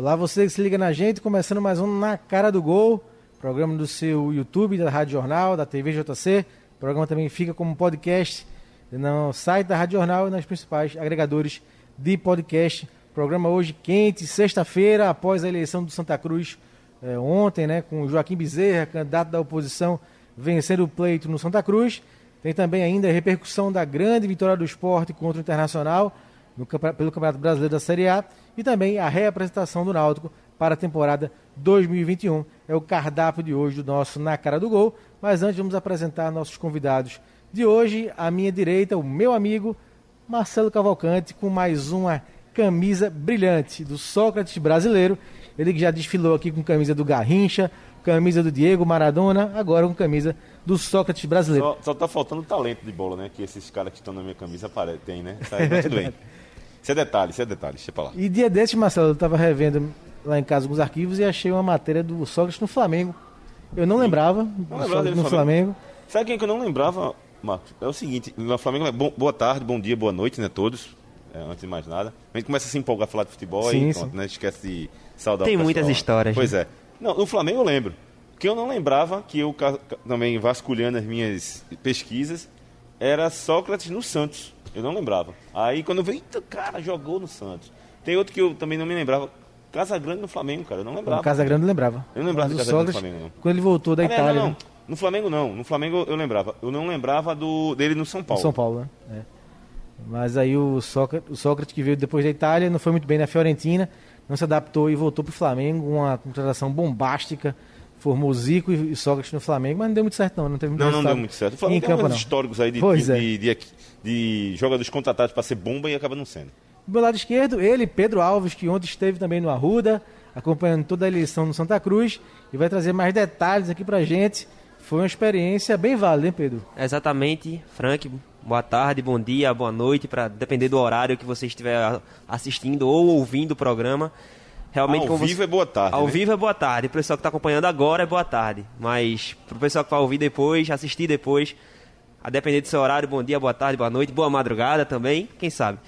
Olá, você que se liga na gente, começando mais um Na Cara do Gol, programa do seu YouTube, da Rádio Jornal, da TV JC. O programa também fica como podcast no site da Rádio Jornal e nas principais agregadores de podcast. Programa hoje quente, sexta-feira, após a eleição do Santa Cruz é, ontem, né, com Joaquim Bezerra, candidato da oposição, vencendo o pleito no Santa Cruz. Tem também ainda a repercussão da grande vitória do esporte contra o Internacional no, pelo Campeonato Brasileiro da Série A e também a reapresentação do Náutico para a temporada 2021. É o cardápio de hoje do nosso Na Cara do Gol. Mas antes vamos apresentar nossos convidados de hoje. À minha direita, o meu amigo Marcelo Cavalcante, com mais uma camisa brilhante do Sócrates brasileiro. Ele que já desfilou aqui com camisa do Garrincha, camisa do Diego Maradona, agora com camisa do Sócrates brasileiro. Só, só tá faltando talento de bola, né? Que esses caras que estão na minha camisa tem, né? Tá tudo bem. Isso é detalhe, isso é detalhe, deixa pra lá. E dia desses, Marcelo, eu tava revendo lá em casa alguns arquivos e achei uma matéria do Sócrates no Flamengo. Eu não Sim. lembrava do não Sócrates no Flamengo. Flamengo. Sabe quem que eu não lembrava, Marcos? É o seguinte, no Flamengo é bom, boa tarde, bom dia, boa noite, né, todos. É, antes de mais nada. A gente começa a se empolgar a falar de futebol sim, e pronto, né? Esquece de saudar Tem muitas histórias. Pois né? é. Não, no Flamengo eu lembro. Que eu não lembrava, que eu também vasculhando as minhas pesquisas, era Sócrates no Santos. Eu não lembrava. Aí quando eu vi, eita, cara, jogou no Santos. Tem outro que eu também não me lembrava. Casa Grande no Flamengo, cara. Eu não lembrava. Casa Grande lembrava. Eu não lembrava do Casa Grande no Flamengo, não. Quando ele voltou da ah, Itália. Não, não. Né? No Flamengo não. No Flamengo eu lembrava. Eu não lembrava do, dele no São Paulo. No São Paulo, né? É. Mas aí o Sócrates, o Sócrates que veio depois da Itália não foi muito bem na Fiorentina, não se adaptou e voltou para o Flamengo, uma contratação bombástica formou Zico e Sócrates no Flamengo, mas não deu muito certo não, não teve muito Não, não deu muito certo. O Flamengo tem campo, históricos aí de, de, é. de, de, de jogadores contratados para ser bomba e acaba não sendo. Do meu lado esquerdo, ele, Pedro Alves, que ontem esteve também no Arruda, acompanhando toda a eleição no Santa Cruz, e vai trazer mais detalhes aqui pra gente. Foi uma experiência bem válida, hein, Pedro? Exatamente, Frank. Boa tarde, bom dia, boa noite, para depender do horário que você estiver assistindo ou ouvindo o programa. Realmente, ao vivo você... é boa tarde. Ao né? vivo é boa tarde. O pessoal que está acompanhando agora é boa tarde. Mas para o pessoal que vai ouvir depois, assistir depois, a depender do seu horário, bom dia, boa tarde, boa noite, boa madrugada também, quem sabe.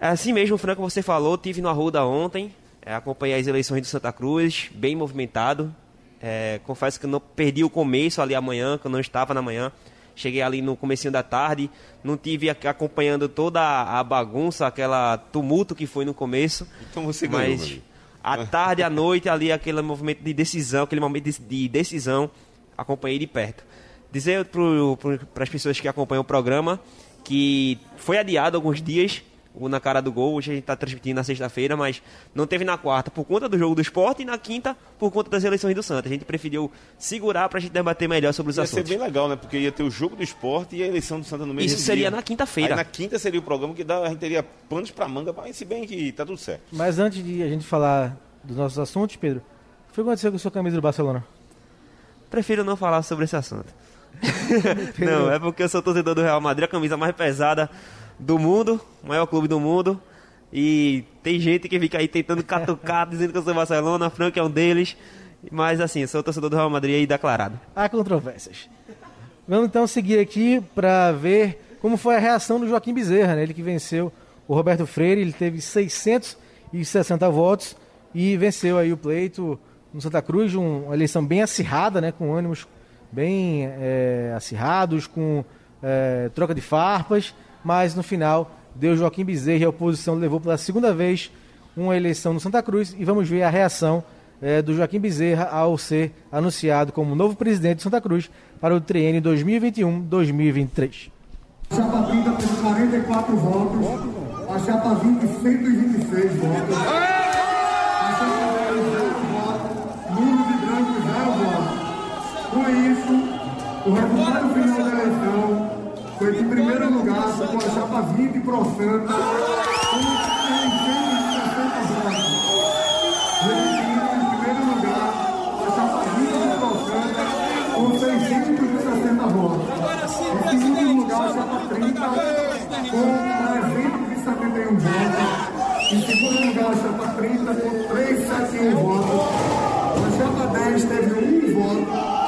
É assim mesmo, Franco, você falou, tive no Arruda ontem, é, acompanhei as eleições do Santa Cruz, bem movimentado. É, confesso que não perdi o começo ali amanhã, que eu não estava na manhã. Cheguei ali no comecinho da tarde, não tive acompanhando toda a bagunça, aquela tumulto que foi no começo. Então você ganhou, mas à tarde, à noite, ali aquele movimento de decisão, aquele momento de, decisão, acompanhei de perto. Dizer para as pessoas que acompanham o programa que foi adiado alguns dias o Na Cara do Gol. Hoje a gente está transmitindo na sexta-feira, mas não teve na quarta por conta do jogo do esporte e na quinta por conta das eleições do Santos. A gente preferiu segurar para a gente debater melhor sobre os ia assuntos. Ia ser bem legal, né? Porque ia ter o jogo do esporte e a eleição do Santos no mesmo Isso seria na quinta-feira. Na quinta seria o programa que dá, a gente teria panos para manga, mas se bem que tá tudo certo. Mas antes de a gente falar dos nossos assuntos, Pedro, o que aconteceu com a sua camisa do Barcelona? Prefiro não falar sobre esse assunto. não, é porque eu sou torcedor do Real Madrid, a camisa mais pesada do mundo, maior clube do mundo. E tem gente que fica aí tentando catucar, dizendo que eu sou Barcelona, Frank é um deles. Mas assim, sou torcedor do Real Madrid aí declarado. Há controvérsias. Vamos então seguir aqui para ver como foi a reação do Joaquim Bezerra, né? ele que venceu o Roberto Freire, ele teve 660 votos e venceu aí o pleito no Santa Cruz, uma eleição bem acirrada, né? com ânimos bem é, acirrados, com é, troca de farpas mas no final deu Joaquim Bezerra e a oposição levou pela segunda vez uma eleição no Santa Cruz e vamos ver a reação é, do Joaquim Bezerra ao ser anunciado como novo presidente de Santa Cruz para o triênio 2021-2023. A chapa 30 teve 44 votos, a chapa 20 126 votos, a chapa 10 0 votos, Nuno de Branco 0 votos. Com isso, o resultado final da eleição foi em lugar com a chapa 20 Pro Santa, com 660 votos. Em primeiro lugar, a chapa 20 Pro Santa, com 660 votos. Em segundo lugar, a chapa 30, com 371 votos. Em segundo lugar, a chapa 30, com 371 votos. A chapa 10 teve um voto.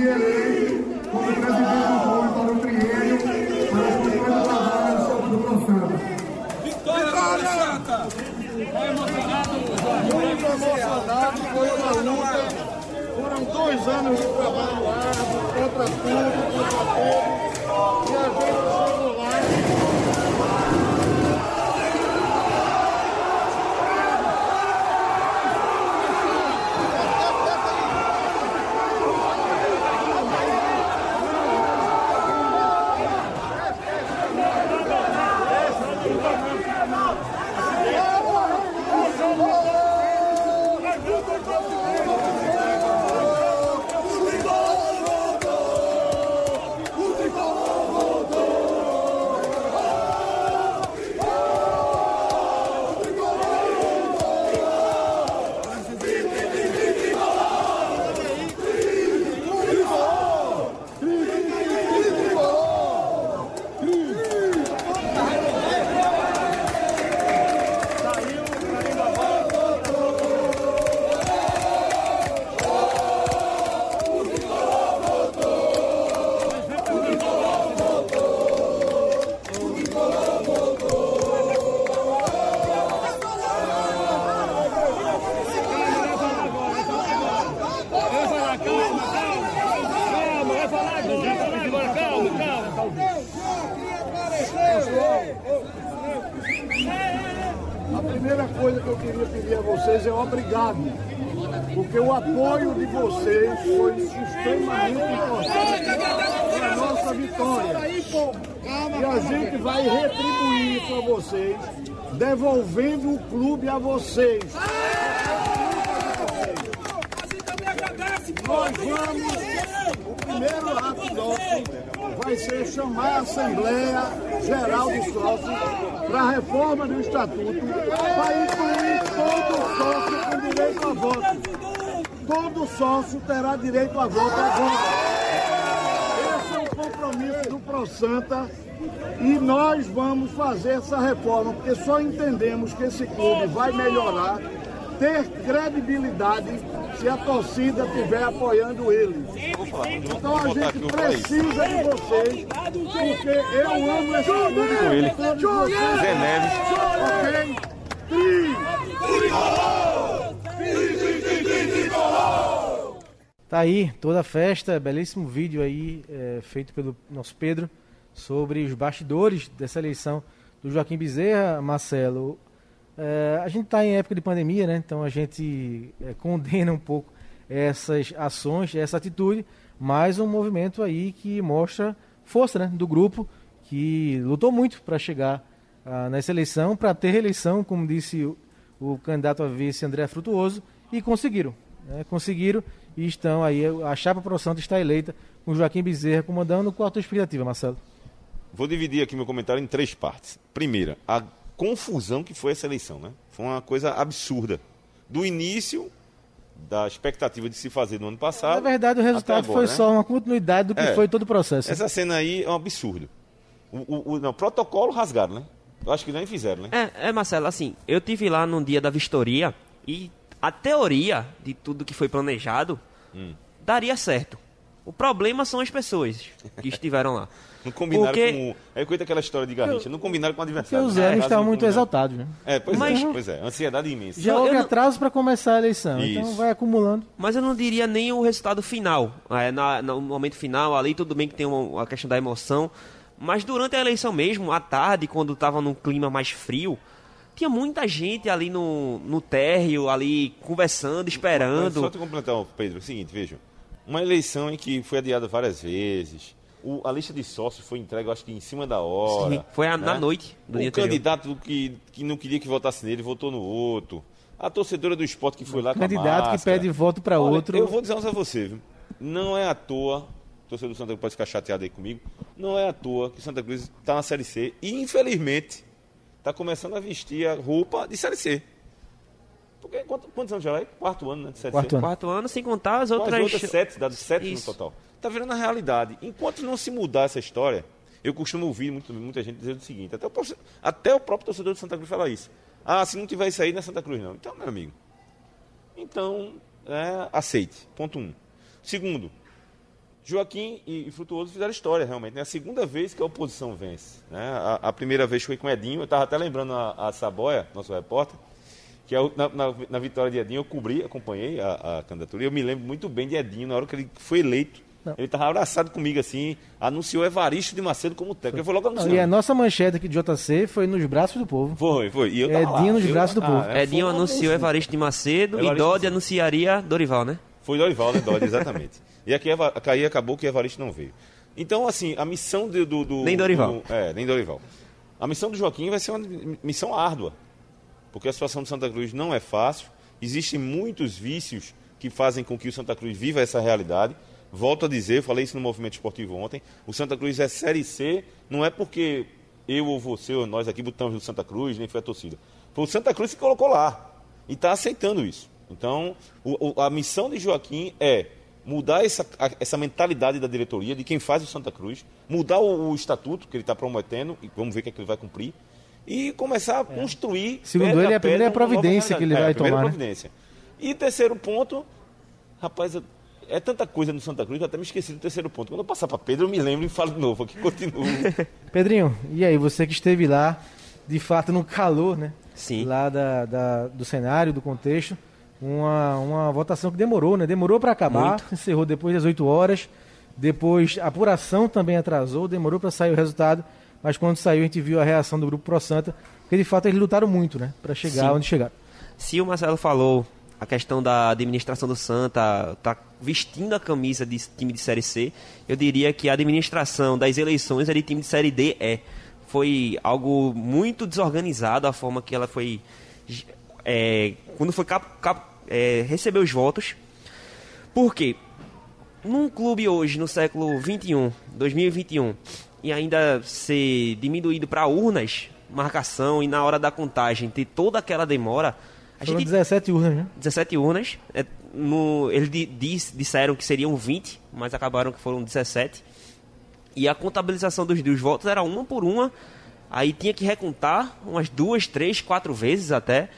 fui eleito como presidente do Bom para o triênio, para as funções do trabalho do ProSanta. Vitória, ProSanta! Foi emocionado? Muito emocionado, foi uma luta. Foram dois anos de trabalho árduo, contra tudo, contra tudo. E a gente vocês. Nós vamos, o primeiro ato nosso vai ser chamar a Assembleia Geral de Sócios para a reforma do Estatuto, para incluir todo sócio com direito a voto. Todo sócio terá direito a voto agora. Esse é o compromisso do ProSanta e nós vamos fazer essa reforma, porque só entendemos que esse clube vai melhorar, ter credibilidade se a torcida estiver apoiando ele. Então a gente precisa de vocês, porque eu amo esse clube com ele. Zé Neves. Ok? Tri! Tá aí toda a festa, belíssimo vídeo aí é, feito pelo nosso Pedro sobre os bastidores dessa eleição do Joaquim Bezerra, Marcelo. É, a gente está em época de pandemia, né? Então a gente é, condena um pouco essas ações, essa atitude, mas um movimento aí que mostra força né, do grupo que lutou muito para chegar ah, nessa eleição, para ter reeleição, como disse o, o candidato a vice André Frutuoso, e conseguiram. né? conseguiram e estão aí, a chapa Pro Santo está eleita com Joaquim Bezerra comandando. Qual a tua expectativa, Marcelo? Vou dividir aqui meu comentário em três partes. Primeira, a confusão que foi essa eleição, né? Foi uma coisa absurda. Do início da expectativa de se fazer no ano passado. Na verdade, o resultado agora, foi né? só uma continuidade do que É. foi todo o processo. Essa cena aí é um absurdo. O, o, o- não, protocolo rasgado, né? Eu acho que nem fizeram, né? É, é, Marcelo, assim, eu tive lá no dia da vistoria e a teoria de tudo que foi planejado Hum. daria certo. O problema são as pessoas que estiveram lá. Não combinaram Porque- com. É coisa aquela história de Garrincha. Não combinaram com o Porque adversário. os né? erros Caso estavam não muito exaltados. Né? É, pois Mas- é, pois é. Ansiedade imensa. Já Eu- houve eu não- atraso para começar a eleição, então Isso. vai acumulando. Mas eu não diria nem o resultado final. É, na- no momento final, ali tudo bem que tem uma, a questão da emoção. Mas durante a eleição mesmo, à tarde, quando estava num clima mais frio, tinha muita gente ali no, no térreo, ali conversando, Mas esperando. Só te completar, Pedro, é o seguinte, veja. Uma eleição em que foi adiada várias vezes. O- a lista de sócios foi entregue, eu acho que em cima da hora. Sim, foi a- na né? noite do O dia candidato que, que não queria que votasse nele votou no outro. A torcedora do esporte que foi lá com a Candidato que pede voto para outro. Eu vou dizer uma coisa a você, viu? Não é à toa, o torcedor do Santa Cruz pode ficar chateado aí comigo, não é à toa que Santa Cruz está na Série C e, infelizmente, está começando a vestir a roupa de Série C. Porque quanto- quantos anos já é? Quarto ano, né? De Quarto ano. Quarto ano, sem contar as Com outras. as outras sete, dado sete Isso. no total. Tá virando a realidade. Enquanto não se mudar essa história, eu costumo ouvir muito, muita gente dizer o seguinte, até o, próprio- até o próprio torcedor de Santa Cruz fala isso. Ah, se não tiver isso aí, não é Santa Cruz não. Então, meu amigo, então, é, aceite. Ponto um. Segundo, Joaquim e, e Frutuoso fizeram história, realmente. É a segunda vez que a oposição vence. Né? A, a primeira vez foi com Edinho, eu estava até lembrando a, a Saboia, nosso repórter, que é na, na- na vitória de Edinho, eu cobri, acompanhei a, a candidatura, e eu me lembro muito bem de Edinho, na hora que ele foi eleito. Não. Ele estava abraçado comigo assim, anunciou Evaristo de Macedo como técnico. Eu fui logo Não, anunciando. e a nossa manchete aqui de JC foi nos braços do povo. Foi, foi. E eu tava Edinho lá. nos Eu- braços do povo. é, Edinho anunciou loucura. Evaristo de Macedo e Evaristo Dodi Macedo. anunciaria Dorival, né? Foi Dorival, né? Exatamente. E aqui aí acabou que Evaristo não veio. Então, assim, a missão do. do, do- Nem Dorival. do- é, nem Dorival. A missão do Joaquim vai ser uma missão árdua. Porque a situação do Santa Cruz não é fácil. Existem muitos vícios que fazem com que o Santa Cruz viva essa realidade. Volto a dizer, falei isso no movimento esportivo ontem. O Santa Cruz é Série C, não é porque eu ou você ou nós aqui botamos no Santa Cruz, nem foi a torcida. Foi o Santa Cruz que colocou lá. E está aceitando isso. Então, o- a missão de Joaquim é mudar essa, essa mentalidade da diretoria, de quem faz o Santa Cruz, mudar o, o estatuto que ele está prometendo, e vamos ver o que, é que ele vai cumprir, e começar a construir. Segundo ele, é a primeira providência que ele vai é, tomar, né? providência. E terceiro ponto, rapaz, eu- é tanta coisa no Santa Cruz que eu até me esqueci do terceiro ponto. Quando eu passar para Pedro, eu me lembro e falo de novo, aqui continuo. Pedrinho, e aí, você que esteve lá, de fato no calor, né? Sim. Lá da, da- do cenário, do contexto. Uma, uma votação que demorou, né? Demorou para acabar, Muito. encerrou depois das 8 horas. Depois a apuração também atrasou, demorou para sair o resultado. Mas quando saiu, a gente viu a reação do grupo Pro Santa, porque de fato eles lutaram muito, né? Para chegar Sim. onde chegaram. Se o Marcelo falou a questão da administração do Santa tá vestindo a camisa de time de Série C, eu diria que a administração das eleições é de time de Série D é. Foi algo muito desorganizado a forma que ela foi. é, quando foi cap, cap, é, receber os votos. Por quê? Num clube hoje, no século 21, 2021, e ainda ser diminuído para urnas, marcação e na hora da contagem ter toda aquela demora, a Foram gente 17 urnas, né? 17 urnas. é, no, eles di- dis- disseram que seriam 20, mas acabaram que foram 17. E a contabilização dos, dos votos era uma por uma. Aí tinha que recontar umas duas, três, quatro vezes até.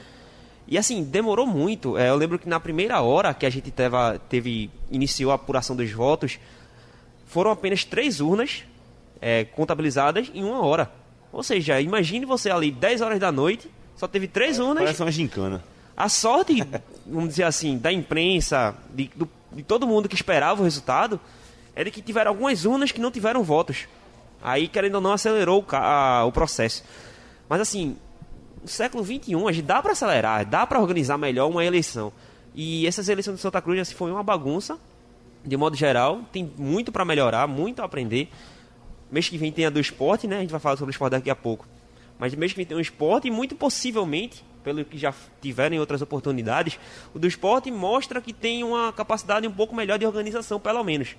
E assim, demorou muito. É, eu lembro que na primeira hora que a gente teve, teve iniciou a apuração dos votos, foram apenas três urnas é, contabilizadas em uma hora. Ou seja, imagine você ali 10 horas da noite, só teve três urnas. Parece uma gincana. A sorte, vamos dizer assim, da imprensa, de, do- de todo mundo que esperava o resultado, é de que tiveram algumas urnas que não tiveram votos. Aí, querendo ou não, acelerou o, a- o processo. Mas assim, no século XXI, a gente dá para acelerar, dá para organizar melhor uma eleição. E essas eleições de Santa Cruz assim, foi uma bagunça, de modo geral. Tem muito para melhorar, muito a aprender. Mês que vem tem a do esporte, né? A gente vai falar sobre o esporte daqui a pouco. Mas mês que vem tem o esporte e muito possivelmente, pelo que já tiveram em outras oportunidades, o do esporte mostra que tem uma capacidade um pouco melhor de organização, pelo menos.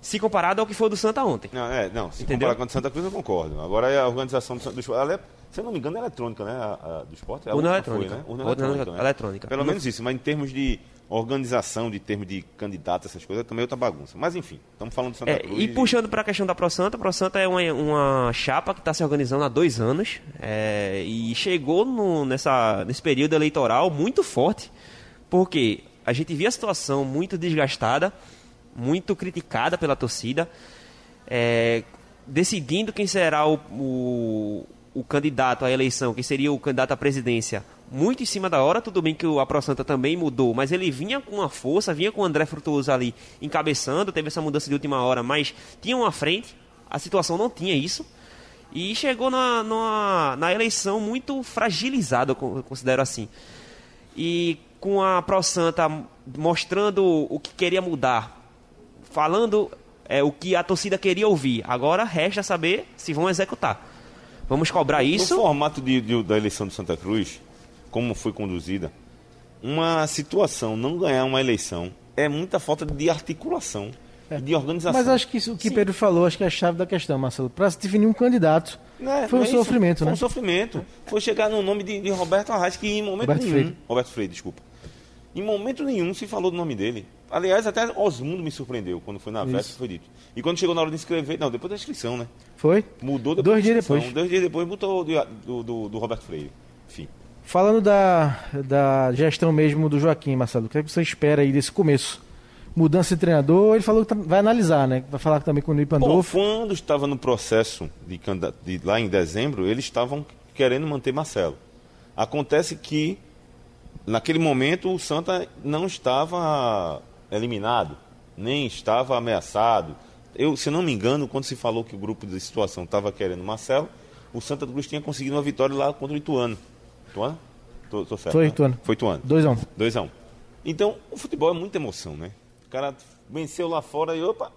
Se comparado ao que foi o do Santa ontem. Não, é, não, se Entendeu? comparar com do Santa Cruz, eu concordo. Agora a organização do, do esporte, é, se eu não me engano, é eletrônica, né? A, a do esporte. É a Urna última eletrônica. Foi, né? Urna Urna eletrônica, né? eletrônica. Pelo menos isso, mas em termos de organização, de termos de candidato, essas coisas, também é outra bagunça. Mas enfim, estamos falando do Santa É, Cruz. e puxando para a questão da Pro Santa, a Pro Santa é uma, uma chapa que está se organizando há dois anos é, e chegou no- nessa, nesse período eleitoral muito forte, porque a gente via a situação muito desgastada, muito criticada pela torcida, é, decidindo quem será o, o, o candidato à eleição, quem seria o candidato à presidência, muito em cima da hora. Tudo bem que o Apro Santa também mudou, mas ele vinha com uma força, vinha com o André Frutuoso ali encabeçando, teve essa mudança de última hora, mas tinha uma frente, a situação não tinha isso. E chegou na, numa- na eleição muito fragilizado, eu considero assim. E com a Pro Santa mostrando o que queria mudar, falando é, o que a torcida queria ouvir. Agora resta saber se vão executar. Vamos cobrar isso. No formato de- de- da eleição do Santa Cruz, como foi conduzida, uma situação, não ganhar uma eleição, é muita falta de articulação, de organização. Mas acho que isso, o que Pedro falou, acho que é a chave da questão, Marcelo. Para se definir um candidato, é- foi um é isso. sofrimento, Foi né? um sofrimento. Foi chegar no nome de, de Roberto Arraes, que em momento Roberto nenhum. Freire. Roberto Freire, desculpa. Em momento nenhum se falou do nome dele. Aliás, até Osmundo me surpreendeu quando foi na véspera foi dito. E quando chegou na hora de escrever, não, depois da inscrição, né? Foi? Mudou depois Dois dias depois. Dois dias depois botou do, do, do- Roberto Freire. Enfim. Falando da, da gestão mesmo do Joaquim, Marcelo, o que, é que você espera aí desse começo? Mudança de treinador, ele falou que tá- vai analisar, né? Vai falar também com o Bom, Pandolfo. quando estava no processo de, de lá em dezembro, eles estavam querendo manter Marcelo. Acontece que naquele momento o Santa não estava eliminado, nem estava ameaçado. Eu, se não me engano, quando se falou que o grupo de situação estava querendo Marcelo, o Santa Cruz tinha conseguido uma vitória lá contra o Ituano. Ituano? Tô, tô certo, Foi né? Ituano. Foi Ituano. 2x1. 2x1. Então, o futebol é muita emoção, né? O cara venceu lá fora e opa.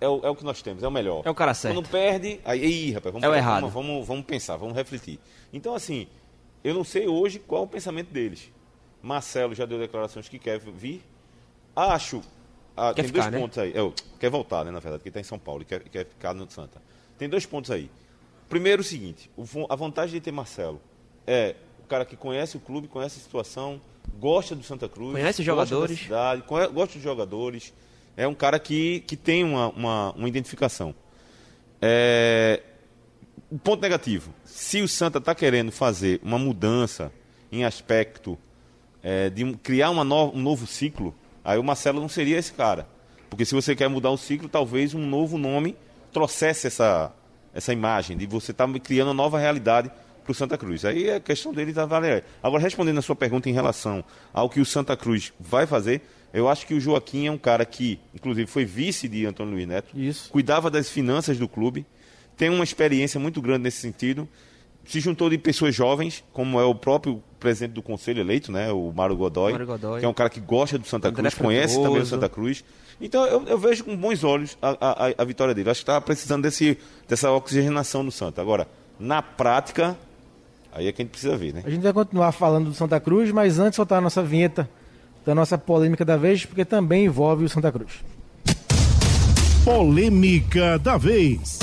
É o, é o que nós temos, é o melhor. É o cara certo. Quando perde, aí, ih, rapaz, vamos, É o vamos- errado. Vamos, vamos pensar, vamos refletir. Então, assim, eu não sei hoje qual é o pensamento deles. Marcelo já deu declarações que quer vir. Acho. ah, tem ficar, dois né? pontos aí. É, quer voltar, né, na verdade, que está em São Paulo e quer, quer ficar no Santa. Tem dois pontos aí. Primeiro, o seguinte: o a vantagem de ter Marcelo é o cara que conhece o clube, conhece a situação, gosta do Santa Cruz, Conhece os jogadores. cidade, conhe- gosta dos jogadores. É um cara que, que tem uma, uma, uma identificação. É, o ponto negativo: se o Santa está querendo fazer uma mudança em aspecto é, de criar no- um novo ciclo, aí o Marcelo não seria esse cara. Porque se você quer mudar o ciclo, talvez um novo nome trouxesse essa, essa imagem de você estar criando uma nova realidade para o Santa Cruz. Aí é questão dele da avaliar. Agora, respondendo a sua pergunta em relação ao que o Santa Cruz vai fazer, eu acho que o Joaquim é um cara que, inclusive, foi vice de Antônio Luiz Neto Isso. cuidava das finanças do clube, tem uma experiência muito grande nesse sentido. Se juntou de pessoas jovens, como é o próprio presidente do conselho eleito, né, o Mário Godoy, Mário Godoy. que é um cara que gosta do Santa André Cruz, conhece também o. Santa Cruz. Então eu, eu vejo com bons olhos a, a- a- vitória dele. Acho que está precisando desse, dessa oxigenação no Santa. Agora, na prática, aí é que a gente precisa ver, né? A gente vai continuar falando do Santa Cruz, mas antes soltar a nossa vinheta da nossa polêmica da vez, porque também envolve o Santa Cruz. Polêmica da vez.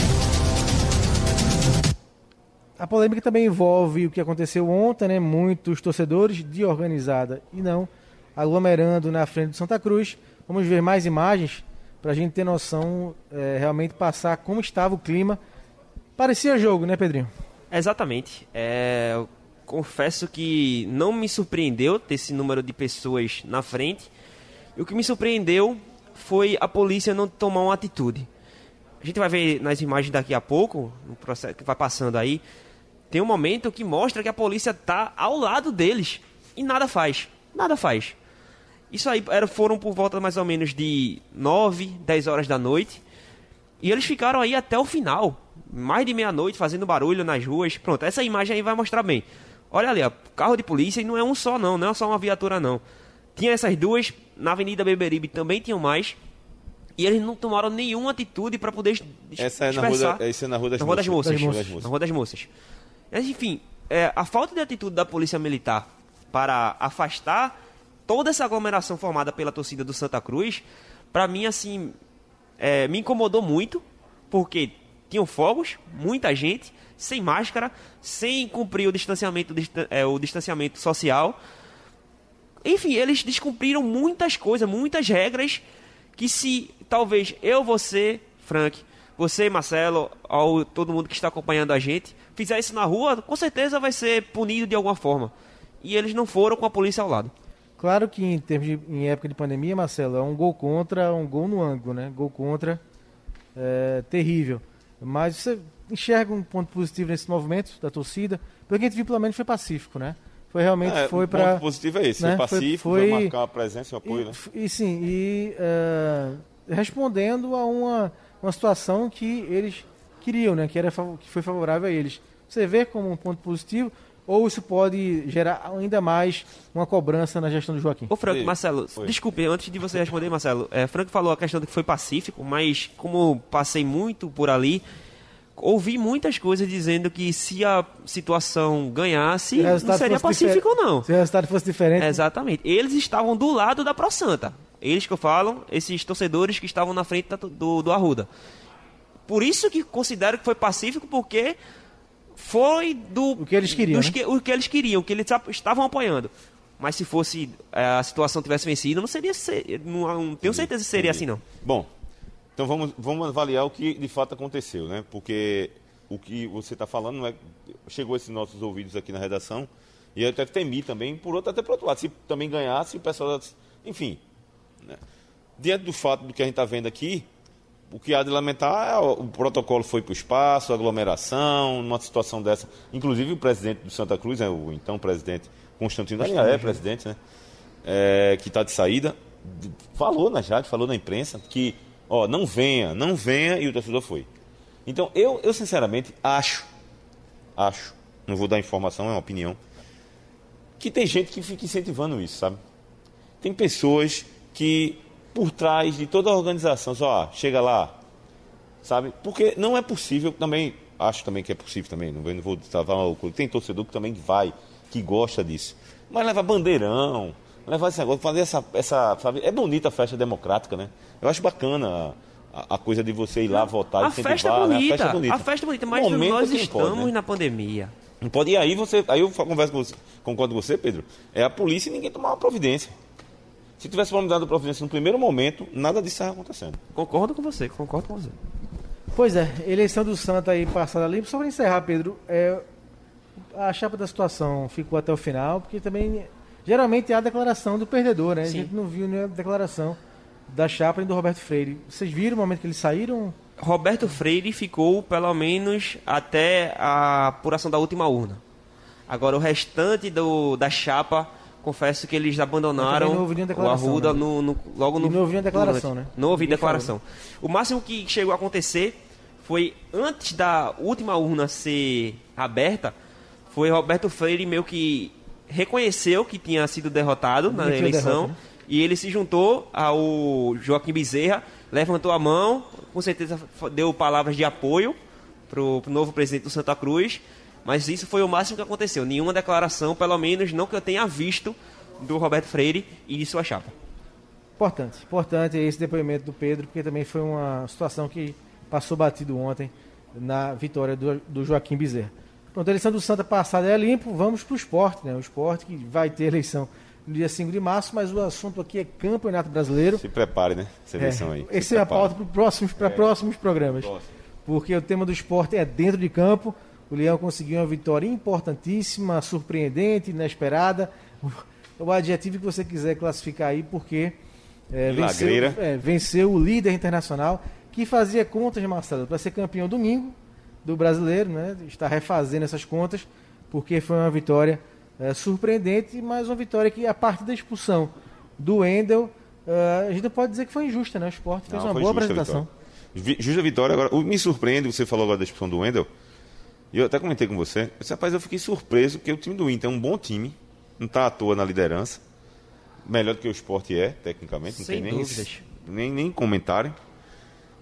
A polêmica também envolve o que aconteceu ontem, né? Muitos torcedores de organizada e não aglomerando na frente do Santa Cruz. Vamos ver mais imagens para a gente ter noção, é, realmente passar como estava o clima. Parecia jogo, né, Pedrinho? Exatamente. É, eu confesso que não me surpreendeu ter esse número de pessoas na frente. E o que me surpreendeu foi a polícia não tomar uma atitude. A gente vai ver nas imagens daqui a pouco, no processo que vai passando aí, tem um momento que mostra que a polícia tá ao lado deles e nada faz. Nada faz. Isso aí era, foram por volta mais ou menos de 9, 10 horas da noite. E eles ficaram aí até o final. Mais de meia-noite fazendo barulho nas ruas. Pronto, essa imagem aí vai mostrar bem. Olha ali, ó, carro de polícia e não é um só não, não é só uma viatura não. Tinha essas duas, na Avenida Beberibe também tinham mais. E eles não tomaram nenhuma atitude para poder Essa é na rua, da, essa é na rua das Na Rua das Moças. Moças. Das Moças. Na Rua das Moças. Mas, enfim, é, a falta de atitude da Polícia Militar para afastar toda essa aglomeração formada pela torcida do Santa Cruz, para mim, assim, é, me incomodou muito, porque tinham fogos, muita gente, sem máscara, sem cumprir o distanciamento, distan- é, o distanciamento social. Enfim, eles descumpriram muitas coisas, muitas regras que se talvez eu, você, Frank, você, Marcelo, ao todo mundo que está acompanhando a gente, fizer isso na rua, com certeza vai ser punido de alguma forma. E eles não foram com a polícia ao lado. Claro que em termos de em época de pandemia, Marcelo, é um gol contra, um gol no ângulo, né? Gol contra é terrível. Mas você enxerga um ponto positivo nesse movimento da torcida, porque a gente viu pelo menos foi pacífico, né? Foi realmente É, foi o para ponto positivo é esse, né, foi foi- pacífico, foi- vai marcar a presença e o apoio, e, né? e sim, e é, respondendo a uma, uma situação que eles queriam, né? Que, era, que foi favorável a eles. Você vê como um ponto positivo, ou isso pode gerar ainda mais uma cobrança na gestão do Joaquim? Ô Franco. Marcelo, Oi. desculpe, antes de você responder, Marcelo, é, Franco falou a questão de que foi pacífico, mas como passei muito por ali, ouvi muitas coisas dizendo que se a situação ganhasse, Se não seria pacífico difer- não. Se o resultado fosse diferente, Exatamente. Eles estavam do lado da Pro Santa. Eles que eu falo, esses torcedores que estavam na frente do, do Arruda. Por isso que considero que foi pacífico, porque foi do O que eles queriam, dos né? que- o que eles queriam, o que eles estavam apoiando. Mas se fosse eh, a situação tivesse vencido, não seria ser- não, não tenho certeza que seria assim não. Bom, então vamos, vamos avaliar o que de fato aconteceu, né? Porque o que você está falando não é, chegou a esses nossos ouvidos aqui na redação e eu até temi também, por outro, até por outro lado, se também ganhasse, o pessoal, enfim, né? diante do fato do que a gente está vendo aqui, o que há de lamentar é o, protocolo foi para o espaço, aglomeração, numa situação dessa. Inclusive o presidente do Santa Cruz, né, o então presidente Constantino da linha é presidente, né? É, que está de saída, falou na rádio, falou na imprensa que, ó, não venha, não venha, e o torcedor foi. Então, eu, eu sinceramente acho, acho, não vou dar informação, é uma opinião, que tem gente que fica incentivando isso, sabe? Tem pessoas que, por trás de toda a organização, só, ah, chega lá, sabe? Porque não é possível também, acho também que é possível também, não vou, travar maluco. Tem torcedor que também vai, que gosta disso. Mas leva bandeirão, levar esse negócio, fazer essa, essa sabe? É bonita a festa democrática, né? Eu acho bacana a, a coisa de você ir lá votar A e festa é incentivar, né? bonita, A festa é bonita. a festa é bonita, mas nós estamos pode, né? na pandemia. Não pode. E aí você, aí eu converso com você, concordo com você, Pedro. É a polícia e ninguém tomar uma providência. Se tivesse uma dado providência no primeiro momento, nada disso estava acontecendo. Concordo com você, concordo com você. Pois é, eleição do Santa aí passada ali. Só para encerrar, Pedro, é, a chapa da situação ficou até o final, porque também geralmente é a declaração do perdedor, né? Sim. A gente não viu nenhuma declaração da chapa nem do Roberto Freire. Vocês viram o momento que eles saíram? Roberto Freire ficou pelo menos até a apuração da última urna. Agora o restante do, da chapa, confesso que eles abandonaram o Arruda né? no, no- logo no. E não houve nenhuma declaração, né? Não houve Ninguém declaração. O máximo que chegou a acontecer foi antes da última urna ser aberta, foi Roberto Freire meio que reconheceu que tinha sido derrotado na a eleição derrota, né? e ele se juntou ao Joaquim Bezerra, levantou a mão, com certeza deu palavras de apoio pro, pro novo presidente do Santa Cruz, mas isso foi o máximo que aconteceu. Nenhuma declaração, pelo menos não que eu tenha visto, do Roberto Freire e de sua chapa. Importante, importante esse depoimento do Pedro, porque também foi uma situação que passou batido ontem na vitória do, do Joaquim Bezerra. Pronto, a eleição do Santa passada é limpo, vamos para o esporte, né? O esporte que vai ter eleição no dia 5 de março, mas o assunto aqui é Campeonato Brasileiro. Se prepare, né? Essa eleição É, aí. Esse Se é a pauta para próximos, pra próximos programas. Próximo. Porque o tema do esporte é dentro de campo. O Leão conseguiu uma vitória importantíssima, surpreendente, inesperada. O- adjetivo que você quiser classificar aí, porque é, venceu, é, venceu o líder internacional, que fazia contas, Marcelo, para ser campeão domingo do brasileiro, né? Está refazendo essas contas, porque foi uma vitória é, surpreendente, mas uma vitória que, a partir da expulsão do Wendel, é, a gente não pode dizer que foi injusta, né? O esporte fez Não, uma boa apresentação. vitória. Vi- Justa vitória. Agora, me surpreende, você falou agora da expulsão do Wendel. Eu até comentei com você. Eu disse, rapaz, eu fiquei surpreso, porque o time do Inter é um bom time. Não está à toa na liderança. Melhor do que o esporte é, tecnicamente. Não Sem tem nem, dúvidas. nem, nem comentário.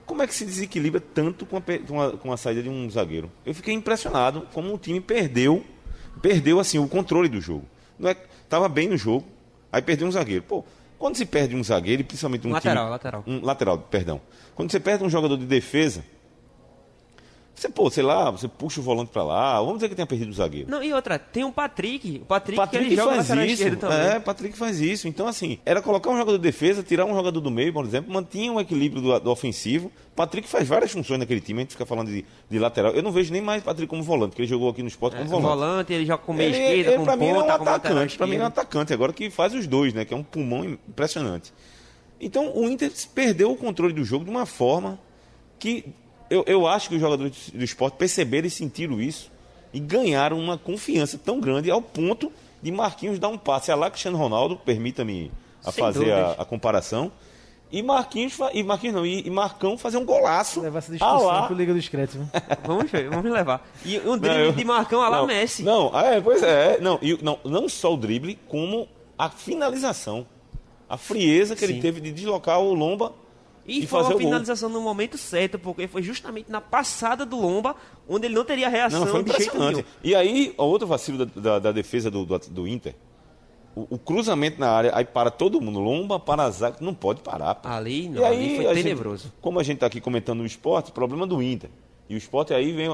Como é que se desequilibra tanto com a, com, a, com a saída de um zagueiro? Eu fiquei impressionado como o time perdeu, perdeu assim o controle do jogo. Não é, tava bem no jogo, aí perdeu um zagueiro. Pô, quando se perde um zagueiro, e principalmente um Lateral, time, lateral. um lateral, perdão. Quando você perde um jogador de defesa, você, pô, sei lá, você puxa o volante pra lá, vamos dizer que tenha perdido o zagueiro. Não, e outra, tem um Patrick. O Patrick, que Patrick ele joga faz lateral isso. também. É, Patrick faz isso. Então, assim, era colocar um jogador de defesa, tirar um jogador do meio, por exemplo, mantinha um equilíbrio do, do ofensivo. Patrick faz várias funções naquele time, a gente fica falando de, de lateral. Eu não vejo nem mais Patrick como volante, porque ele jogou aqui no esporte É, como volante. volante. ele joga com meia Ele, esquerda, ele, com pra mim, ele é um ponta, atacante. Pra mim, ele é um atacante agora que faz os dois, né? Que é um pulmão impressionante. Então, o Inter perdeu o controle do jogo de uma forma que eu, eu acho que os jogadores do esporte perceberam e sentiram isso e ganharam uma confiança tão grande ao ponto de Marquinhos dar um passe a lá Cristiano Ronaldo, permita-me a Sem fazer a, a comparação, e Marquinhos, e Marquinhos não, e, e Marcão fazer um golaço Levar essa discussão lá pro Liga dos Créditos. viu? Vamos ver, vamos levar. E um drible Não, eu- de Marcão a lá não, Messi. Não, ah, é, pois é. Não, e, não, não só o drible, como a finalização. A frieza que ele Sim. teve de deslocar o Lomba E, e foi fazer uma o gol. finalização no momento certo, porque foi justamente na passada do Lomba, onde ele não teria reação Não, foi impressionante. E aí, o outro vacilo da, da- da defesa do, do, do Inter, o, o cruzamento na área, aí para todo mundo. Lomba, para zaga, não pode parar. pô. Ali, E não, ali aí, foi a gente- tenebroso. como a gente está aqui comentando o esporte, problema do Inter. E o esporte aí vem,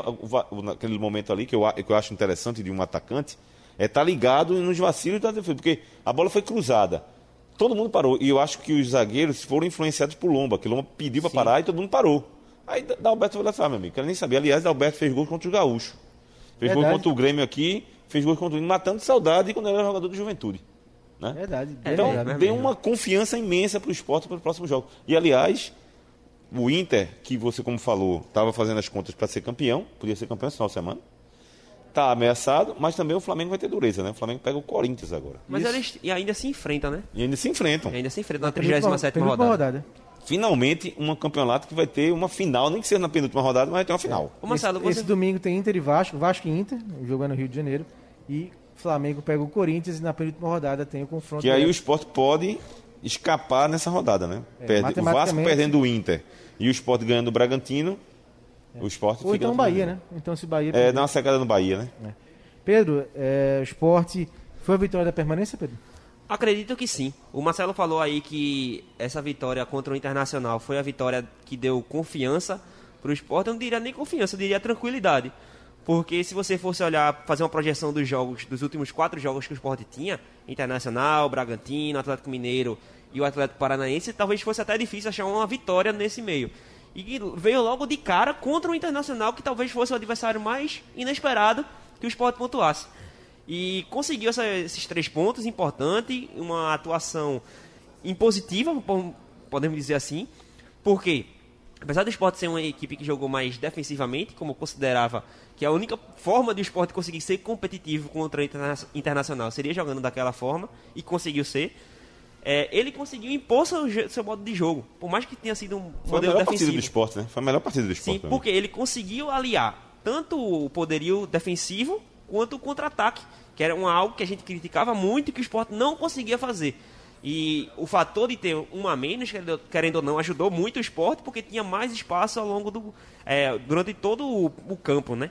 naquele momento ali, que eu, a- que eu acho interessante de um atacante, é estar ligado nos vacilos da defesa. Porque a bola foi cruzada. Todo mundo parou. E eu acho que os zagueiros foram influenciados por Lomba, que Lomba pediu para parar e todo mundo parou. Aí Da- Dalberto foi lá atrás, meu amigo. Quero nem saber. Aliás, Dalberto fez gol contra o Gaúcho. Fez gol Verdade. contra o Grêmio aqui, fez gol contra o Inter, matando saudade quando ele era jogador do Juventude. Né? Verdade. É Então, verdade, é deu uma confiança imensa para o esporte para o próximo jogo. E, aliás, o Inter, que você, como falou, estava fazendo as contas para ser campeão, podia ser campeão esse final de semana, tá ameaçado, mas também o Flamengo vai ter dureza, né? O Flamengo pega o Corinthians agora. Mas Isso. eles e ainda se enfrentam, né? E ainda se enfrentam. E ainda se enfrentam na Penúltima- 37 penúltima rodada. Finalmente, um campeonato que vai ter uma final, nem que seja na penúltima rodada, mas vai ter uma final. Ô Marcelo, esse, você... esse domingo tem Inter e Vasco, Vasco e Inter, o jogo é no Rio de Janeiro. E Flamengo pega o Corinthians e na penúltima rodada tem o confronto. Que aí o esporte pode escapar nessa rodada, né? É, Perde, o Vasco perdendo o Inter e o esporte ganhando o Bragantino, o esporte Ou fica então Bahia, né? Então se Bahia. É, dá uma secada no Bahia, né? Pedro, é, o esporte foi a vitória da permanência, Pedro? Acredito que sim. O Marcelo falou aí que essa vitória contra o Internacional foi a vitória que deu confiança para o esporte. Eu não diria nem confiança, eu diria tranquilidade. Porque se você fosse olhar, fazer uma projeção dos jogos, dos últimos quatro jogos que o esporte tinha, Internacional, Bragantino, Atlético Mineiro e o Atlético Paranaense, talvez fosse até difícil achar uma vitória nesse meio. E veio logo de cara contra o Internacional, que talvez fosse o adversário mais inesperado que o esporte pontuasse. E conseguiu essa- esses três pontos importantes, uma atuação impositiva, po- podemos dizer assim, porque apesar do esporte ser uma equipe que jogou mais defensivamente, como considerava que a única forma do esporte conseguir ser competitivo contra o interna- internacional seria jogando daquela forma, e conseguiu ser, é, ele conseguiu impor seu, seu modo de jogo, por mais que tenha sido um Foi a modelo melhor partida defensivo. do esporte, né? Foi a melhor partida do esporte. Sim, mim. porque ele conseguiu aliar tanto o poderio defensivo quanto o contra-ataque, que era um algo que a gente criticava muito e que o esporte não conseguia fazer. E o fator de ter um a menos, querendo- querendo ou não, ajudou muito o esporte, porque tinha mais espaço ao longo do. é, durante todo o, o campo, né?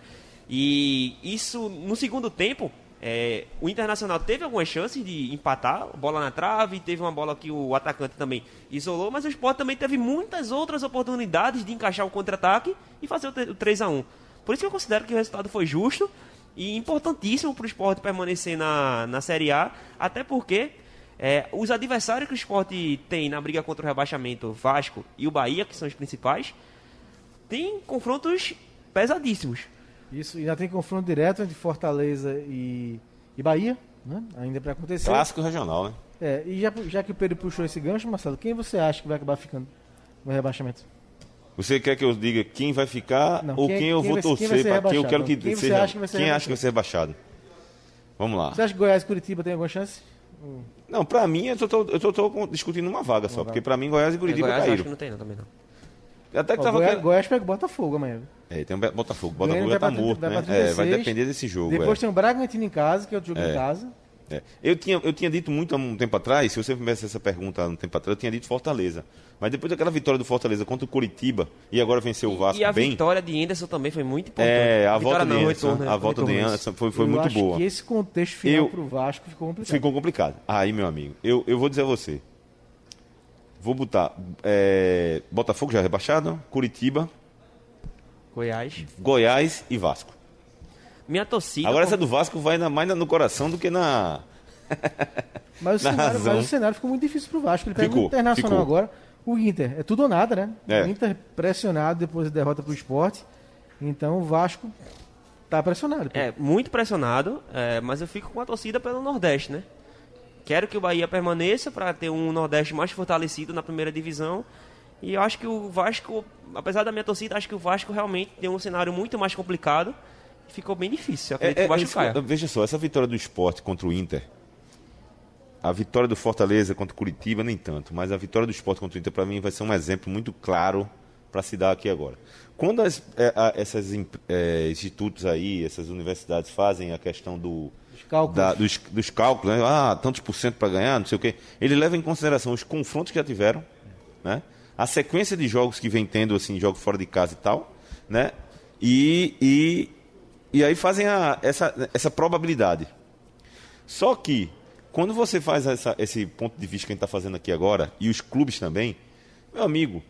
E isso, no segundo tempo, é, o Internacional teve algumas chances de empatar, bola na trave, teve uma bola que o atacante também isolou, mas o Sport também teve muitas outras oportunidades de encaixar o contra-ataque e fazer o, te- o 3 a 1 Por isso que eu considero que o resultado foi justo e importantíssimo para o Sport permanecer na, na Série A, até porque é, os adversários que o Sport tem na briga contra o rebaixamento, Vasco e o Bahia, que são os principais, tem confrontos pesadíssimos. Isso, ainda tem confronto direto entre Fortaleza e, e Bahia, né? Ainda para acontecer. Clássico regional, né? É, e já, já que o Pedro puxou esse gancho, Marcelo, quem você acha que vai acabar ficando no rebaixamento? Você quer que eu diga quem vai ficar Não, ou quem- quem, eu quem vou vai quem torcer para que eu rebaixado? quero que Quem seja. acha que vai ser quem acha que rebaixado? vai ser rebaixado? Vamos lá. Você acha que Goiás e Curitiba tem alguma chance? Não, pra mim, eu tô, tô- eu tô, tô discutindo uma vaga só, porque pra mim Goiás e Curitiba Goiás eu acho caíram. que não tem não, também não. Até que Ó, tava Goiás, Goiás pega o Botafogo amanhã. É, tem o Be- Botafogo. Ganha, Botafogo já tá morto, 30, vai né? É, vai 36. depender desse jogo. Depois é. tem o Bragantino em casa, que é outro jogo em casa. É. Eu, tinha, eu tinha dito muito há um tempo atrás, se você me fizesse essa pergunta há um tempo atrás, eu tinha dito Fortaleza. Mas depois daquela vitória do Fortaleza contra o Curitiba e agora venceu o Vasco E a bem. vitória de Anderson também foi muito importante. É, a vitória volta de o Anderson, retorno, a volta de. Anderson foi, foi Eu muito acho boa. que esse contexto final Eu- pro Vasco ficou complicado. Ficou complicado. Aí, meu amigo, eu, eu vou dizer a você. Vou botar é, Botafogo já rebaixado, Curitiba, Goiás. Goiás e Vasco. Minha torcida. Agora essa do Vasco vai na- mais no coração do que na. Mas o, Na cenário, razão. mas o cenário ficou muito difícil pro Vasco. Ele pega Ficou, o Internacional ficou. agora. O Inter é tudo ou nada, né? É. O Inter pressionado depois da derrota pro esporte. Então o Vasco tá pressionado. pô. É, muito pressionado, é, mas eu fico com a torcida pelo Nordeste, né? Quero que o Bahia permaneça para ter um Nordeste mais fortalecido na primeira divisão. E eu acho que o Vasco, apesar da minha torcida, acho que o Vasco realmente tem um cenário muito mais complicado. E ficou bem difícil. Eu acredito É, que é, o Vasco isso- caia. veja só, essa vitória do esporte contra o Inter, a vitória do Fortaleza contra o Curitiba, nem tanto, mas a vitória do esporte contra o Inter, para mim, vai ser um exemplo muito claro para se dar aqui agora. Quando as, é, a- essas é, institutos aí, essas universidades fazem a questão do, cálculos. da- dos, dos cálculos, né? ah, tantos por cento para ganhar, não sei o quê, ele leva em consideração os confrontos que já tiveram, né? a sequência de jogos que vem tendo, assim, jogos fora de casa e tal, né? e, e, e aí fazem a, essa, essa probabilidade. Só que, quando você faz essa- esse ponto de vista que a gente está fazendo aqui agora, e os clubes também, meu amigo,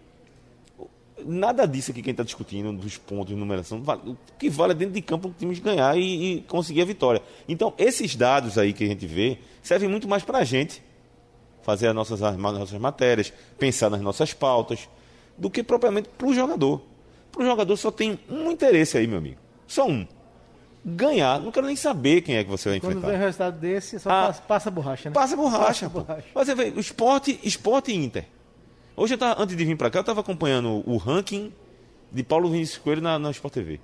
nada disso aqui que a gente está discutindo, dos pontos de numeração, o que vale é dentro de campo o time ganhar e, e conseguir a vitória. Então, esses dados aí que a gente vê servem muito mais para a gente fazer as nossas, as nossas matérias, pensar nas nossas pautas, do que propriamente para o jogador. Para o jogador só tem um interesse aí, meu amigo. Só um. Ganhar. Não quero nem saber quem é que você vai Quando enfrentar. vem o resultado desse, só Ah. passa, passa borracha, né? Passa borracha, Passa borracha. Você vê, o esporte, esporte e Inter. Hoje eu tava, antes de vir pra cá, eu tava acompanhando o ranking de Paulo Vinícius Coelho na, na Sport TV.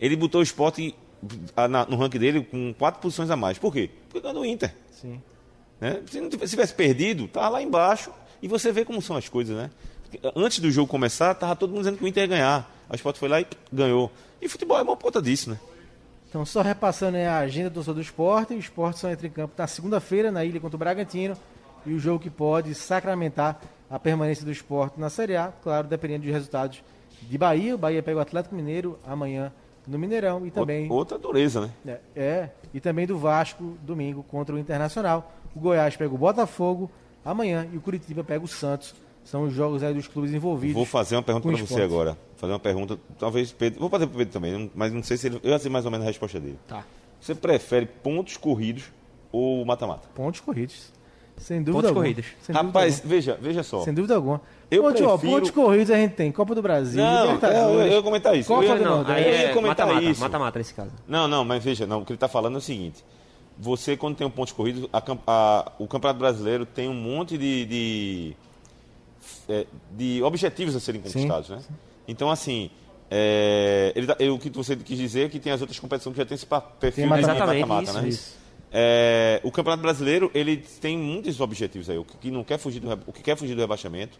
Ele botou o esporte a- na- no ranking dele com quatro posições a mais. Por quê? Porque ganhou do Inter. Sim. Né? Se não tivesse, se tivesse perdido, tava lá embaixo. E você vê como são as coisas, né? Antes do jogo começar, tava todo mundo dizendo que o Inter ia ganhar. A Sport foi lá e ganhou. E futebol é uma ponta disso, né? Então, só repassando aí a agenda do torcedor do esporte, o esporte só entra em campo na segunda-feira, na ilha contra o Bragantino, e o jogo que pode sacramentar a permanência do esporte na Série A, claro, dependendo dos resultados de Bahia. O Bahia pega o Atlético Mineiro amanhã no Mineirão e também. Outra dureza, né? É, é, e também do Vasco, domingo, contra o Internacional. O Goiás pega o Botafogo amanhã e o Curitiba pega o Santos. São os jogos aí dos clubes envolvidos. Vou fazer uma pergunta para você agora. Fazer uma pergunta, talvez Pedro. Vou fazer para Pedro também, mas não sei se ele. Eu sei mais ou menos a resposta dele. Tá. Você prefere pontos corridos ou mata-mata? Pontos corridos. Sem dúvida Pontos alguma. Sem dúvida Rapaz, alguma. veja, veja só. Sem dúvida alguma. Eu Pontos, ó, prefiro- pontos corridos a gente tem Copa do Brasil, Não, Libertadores. eu, eu ia comentar isso. Copa Eu ia- do Não, Nordeste. aí Eu ia é comentar mata-mata, isso. mata-mata nesse caso. Não, não, mas veja, não, o que ele está falando é o seguinte. Você, quando tem um pontos corridos, a a- o Campeonato Brasileiro tem um monte de, de, é, de objetivos a serem conquistados, né? Então, assim, é, ele tá- eu- o que você quis dizer é que tem as outras competições que já tem esse perfil Tem de mata-mata. né? isso. É, o Campeonato Brasileiro ele tem muitos objetivos aí. O que não quer fugir do, o que quer fugir do rebaixamento,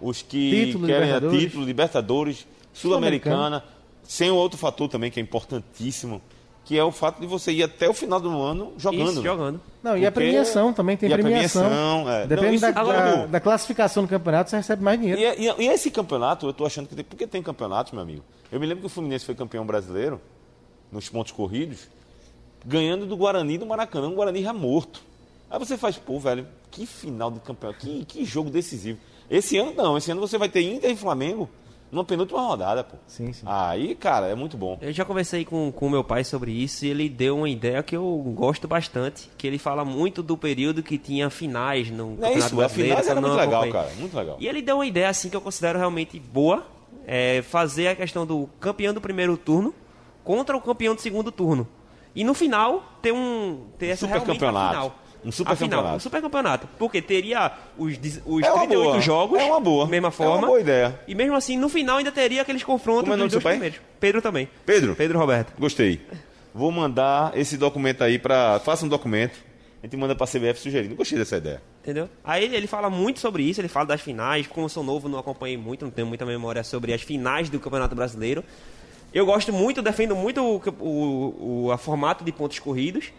os que Título, querem a Libertadores. título, Libertadores, Sul-Americana, sem um outro fator também que é importantíssimo, que é o fato de você ir até o final do ano jogando. Isso, né? jogando. Não, e a Porque- premiação também tem e premiação. premiação, é. Depende Não, isso- da, agora, da, da classificação do campeonato, você recebe mais dinheiro. E, é, e- e esse campeonato, eu tô achando que tem. Porque tem campeonatos, meu amigo. Eu me lembro que o Fluminense foi campeão brasileiro, nos pontos corridos, ganhando do Guarani do Maracanã, um Guarani já morto. Aí você faz, pô, velho, que final de campeonato, que, que jogo decisivo. Esse ano não, esse ano você vai ter Inter e Flamengo numa penúltima rodada, pô. Sim, sim. Aí, cara, é muito bom. Eu já conversei com o meu pai sobre isso e ele deu uma ideia que eu gosto bastante, que ele fala muito do período que tinha finais no Não é isso, a Brasileiro. finais era muito legal, acompanhei. cara, muito legal. E ele deu uma ideia assim que eu considero realmente boa, é fazer a questão do campeão do primeiro turno contra o campeão do segundo turno. E no final ter um ter essa realmente a supercampeonato. final. Um A supercampeonato. final, um supercampeonato. Porque teria os, os É uma 38 boa, jogos, é uma boa, mesma é forma. uma boa ideia. E mesmo assim, no final ainda teria aqueles confrontos Como é dos do dois pai? primeiros. Pedro também. Pedro, Pedro Roberto. gostei. Vou mandar esse documento aí para Faça um documento. A gente manda pra CBF sugerindo. Gostei dessa ideia. Entendeu? Aí ele, ele fala muito sobre isso, ele fala das finais. Como eu sou novo, não acompanhei muito, não tenho muita memória sobre as finais do Campeonato Brasileiro. Eu gosto muito, defendo muito o, o, o a formato de pontos corridos.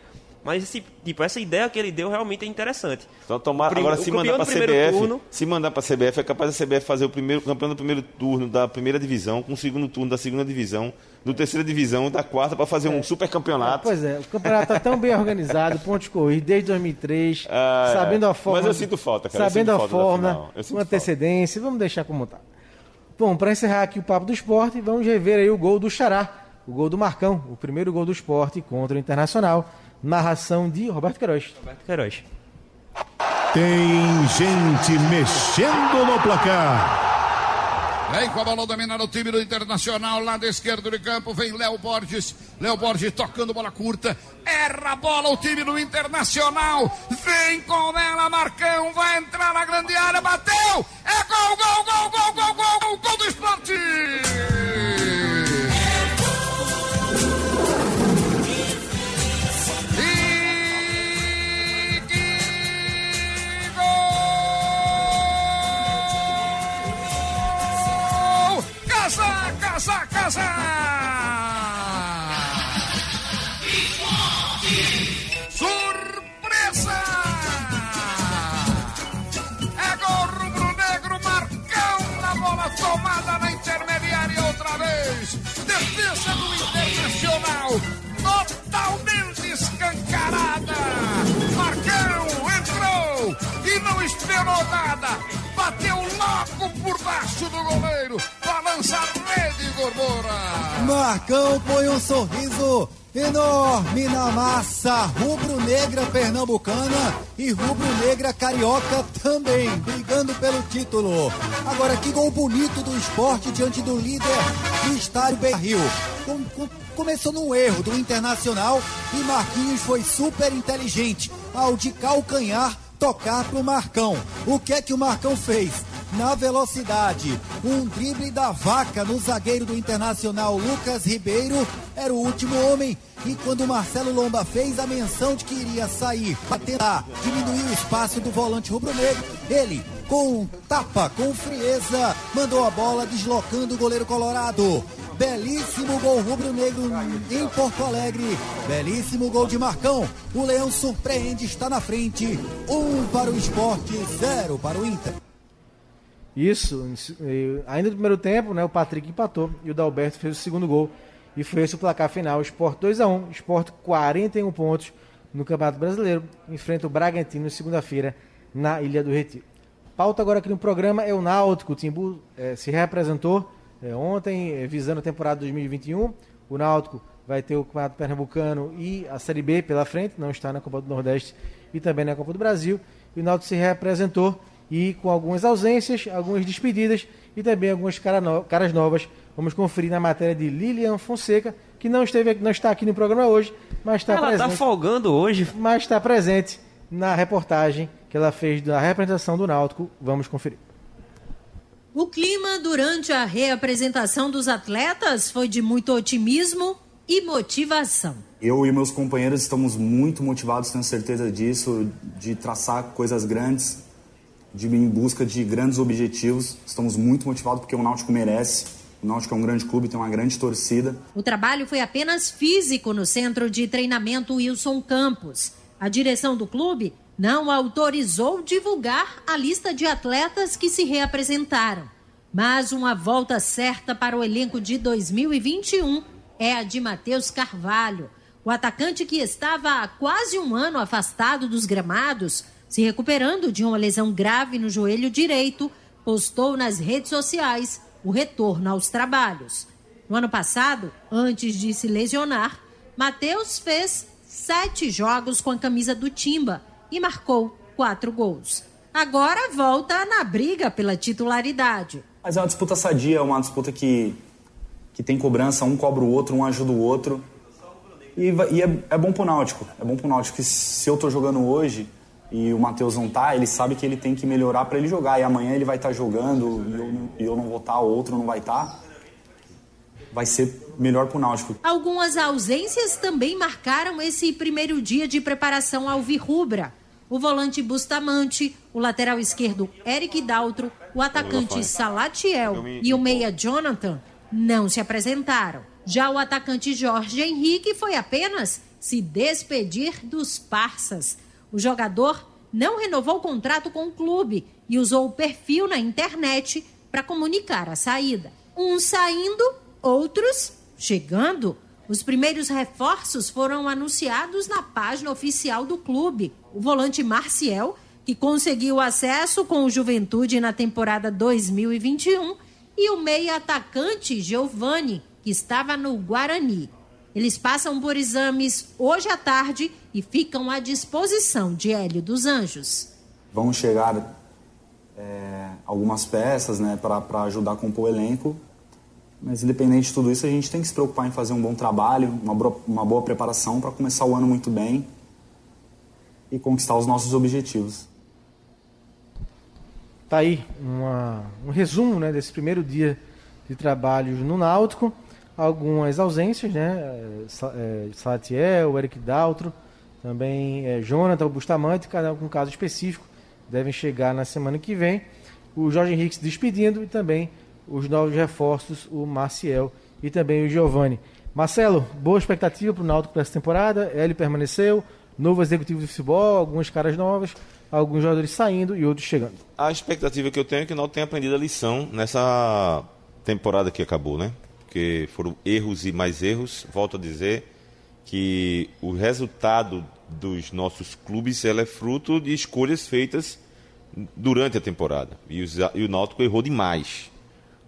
Mas esse, tipo, essa ideia que ele deu realmente é interessante. Então, tomar, Prim- agora, se mandar pra primeiro CBF, turno- se mandar pra CBF, é capaz da CBF fazer o primeiro o campeão do primeiro turno da primeira divisão, com o segundo turno da segunda divisão, do terceira divisão e da quarta para fazer um super campeonato. pois é, o campeonato está tão bem organizado, pontos corridos desde 2003, Ah, é. sabendo a forma. Mas eu sinto falta, cara, eu Sabendo sinto a forma, com antecedência, vamos deixar como tá. Bom, para encerrar aqui o papo do esporte, vamos rever aí o gol do Xará, o gol do Marcão, o primeiro gol do esporte contra o Internacional. Narração de Roberto Queiroz. Roberto Queiroz. Tem gente mexendo no placar. Vem com a bola dominando o time do Internacional, lado esquerdo de campo, vem Léo Borges. Léo Borges tocando bola curta. Erra a bola o time do Internacional. Vem com ela, Marcão. Vai entrar na grande área, bateu. É gol, gol, gol, gol, gol, gol, gol, gol do esporte. Casa, casa! Surpresa! É gol rubro-negro, Marcão na bola tomada na intermediária outra vez. Defesa do Internacional, totalmente escancarada. Marcão entrou e não esperou nada. Bateu logo por baixo do goleiro. Balança a rede, Gorgora. Marcão põe um sorriso enorme na massa rubro-negra pernambucana e rubro-negra carioca também, brigando pelo título. Agora, que gol bonito do esporte diante do líder do estádio Beira-Rio. Com- com- começou num erro do Internacional e Marquinhos foi super inteligente ao de calcanhar tocar pro Marcão. O que é que o Marcão fez? Na velocidade. Um drible da vaca no zagueiro do Internacional Lucas Ribeiro era o último homem. E quando Marcelo Lomba fez a menção de que iria sair para tentar diminuir o espaço do volante rubro-negro, ele, com um tapa, com frieza, mandou a bola deslocando o goleiro colorado. Belíssimo gol rubro-negro em Porto Alegre. Belíssimo gol de Marcão. O Leão surpreende, está na frente. Um para o esporte, zero para o Inter. Isso, ainda no primeiro tempo, né, o Patrick empatou e o Dalberto fez o segundo gol. E foi esse o placar final. Sport 2 a 1 Sport 41 pontos no Campeonato Brasileiro. Enfrenta o Bragantino segunda-feira na Ilha do Retiro. Pauta agora aqui no programa é o Náutico. O Timbu é, se representou é, ontem, é, visando a temporada 2021. O Náutico vai ter o Campeonato Pernambucano e a Série B pela frente, não está na Copa do Nordeste e também na Copa do Brasil. E o Náutico se representou e com algumas ausências, algumas despedidas e também algumas cara no, caras novas. Vamos conferir na matéria de Lilian Fonseca, que não esteve não está aqui no programa hoje, mas está ela tá presente. Ela está folgando hoje. Mas está presente na reportagem que ela fez da representação do Náutico. Vamos conferir. O clima durante a reapresentação dos atletas foi de muito otimismo e motivação. Eu e meus companheiros estamos muito motivados, tenho certeza disso, de traçar coisas grandes, de em busca de grandes objetivos. Estamos muito motivados porque o Náutico merece. O Náutico é um grande clube, tem uma grande torcida. O trabalho foi apenas físico no centro de treinamento Wilson Campos. A direção do clube não autorizou divulgar a lista de atletas que se reapresentaram. Mas uma volta certa para o elenco de 2021 é a de Matheus Carvalho. O atacante que estava há quase um ano afastado dos gramados, se recuperando de uma lesão grave no joelho direito, postou nas redes sociais o retorno aos trabalhos. No ano passado, antes de se lesionar, Matheus fez sete jogos com a camisa do Timba e marcou quatro gols. Agora volta na briga pela titularidade. Mas é uma disputa sadia, é uma disputa que, que tem cobrança, um cobra o outro, um ajuda o outro. E, e é, é, bom pro Náutico. É bom pro Náutico que se eu tô jogando hoje e o Matheus não tá, ele sabe que ele tem que melhorar para ele jogar. E amanhã ele vai estar tá jogando e eu, e eu não vou estar, tá, o outro não vai estar. Tá. Vai ser melhor pro Náutico. Algumas ausências também marcaram esse primeiro dia de preparação ao Virrubra o volante Bustamante, o lateral esquerdo Eric Daltro, o atacante Salatiel e o meia Jonathan não se apresentaram. Já o atacante Jorge Henrique foi apenas se despedir dos parças. O jogador não renovou o contrato com o clube e usou o perfil na internet para comunicar a saída. Uns saindo, outros chegando. Os primeiros reforços foram anunciados na página oficial do clube. O volante Marcial, que conseguiu acesso com o Juventude na temporada 2021, e o meia atacante Giovani, que estava no Guarani. Eles passam por exames hoje à tarde e ficam à disposição de Hélio dos Anjos. Vão chegar é, algumas peças né, para ajudar a compor o elenco mas independente de tudo isso, a gente tem que se preocupar em fazer um bom trabalho, uma, boa, uma boa preparação para começar o ano muito bem e conquistar os nossos objetivos. Tá aí uma, um resumo né, desse primeiro dia de trabalhos no Náutico. Algumas ausências, né? É, Salatiel, Eric Daltro, também é, Jonathan, Bustamante, cada um com caso específico, devem chegar na semana que vem. O Jorge Henrique se despedindo e também os novos reforços, o Marcial e também o Giovani. Marcelo, boa expectativa para o Náutico para essa temporada. Ele permaneceu, novo executivo de futebol, algumas caras novas, alguns jogadores saindo e outros chegando. A expectativa que eu tenho é que o Náutico tenha aprendido a lição nessa temporada que acabou, né? Porque foram erros e mais erros. Volto a dizer que o resultado dos nossos clubes é fruto de escolhas feitas durante a temporada. E, os, e o Náutico errou demais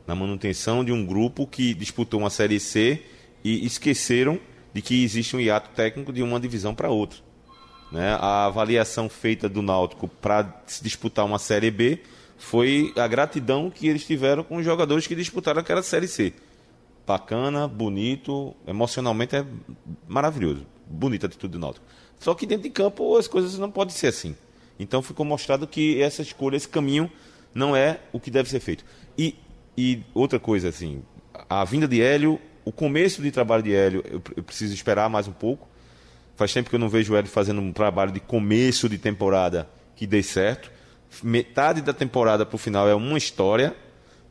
na manutenção de um grupo que disputou uma Série C e esqueceram de que existe um hiato técnico de uma divisão para outra. Né? A avaliação feita do Náutico para disputar uma Série B foi a gratidão que eles tiveram com os jogadores que disputaram aquela Série C. Bacana, bonito, emocionalmente é maravilhoso. Bonita a atitude do Náutico. Só que dentro de campo as coisas não podem ser assim. Então ficou mostrado que essa escolha, esse caminho não é o que deve ser feito. E, e outra coisa, assim, a vinda de Hélio, o começo de trabalho de Hélio, eu, eu preciso esperar mais um pouco. Faz tempo que eu não vejo o Hélio fazendo um trabalho de começo de temporada que dê certo. Metade da temporada para o final é uma história,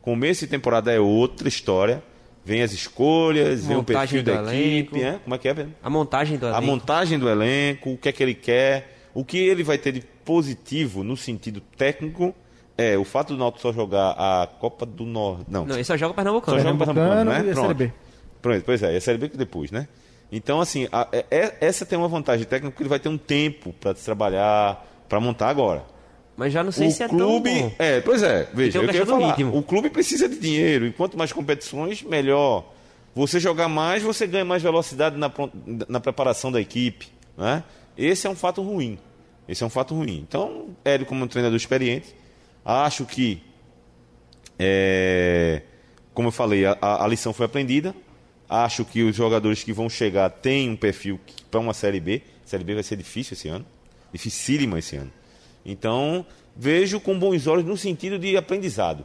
começo de temporada é outra história. Vem as escolhas, vem o perfil da do equipe, elenco. né? como é que é, Pedro? A montagem do a elenco. montagem do elenco, o que é que ele quer, o que ele vai ter de positivo no sentido técnico é o fato do Náutico só jogar a Copa do Norte. Não, Não, ele só joga Pernambucano. só joga Pernambucano, Pernambucano né? e a Pronto. Série B. Pronto, pois é, e a Série B que depois, né? Então, assim, a- é- é- essa tem uma vantagem técnica porque ele vai ter um tempo para trabalhar, para montar agora. Mas já não sei o se é clube, tão bom. é, pois é, veja, eu queria falar, ritmo. o clube precisa de dinheiro, e quanto mais competições, melhor. Você jogar mais, você ganha mais velocidade na, na preparação da equipe, né? Esse é um fato ruim. Esse é um fato ruim. Então, Hélio, como um treinador experiente, acho que, é, como eu falei, a, a- a lição foi aprendida. Acho que os jogadores que vão chegar têm um perfil para uma Série B. Série B vai ser difícil esse ano. Dificílima esse ano. Então, vejo com bons olhos no sentido de aprendizado.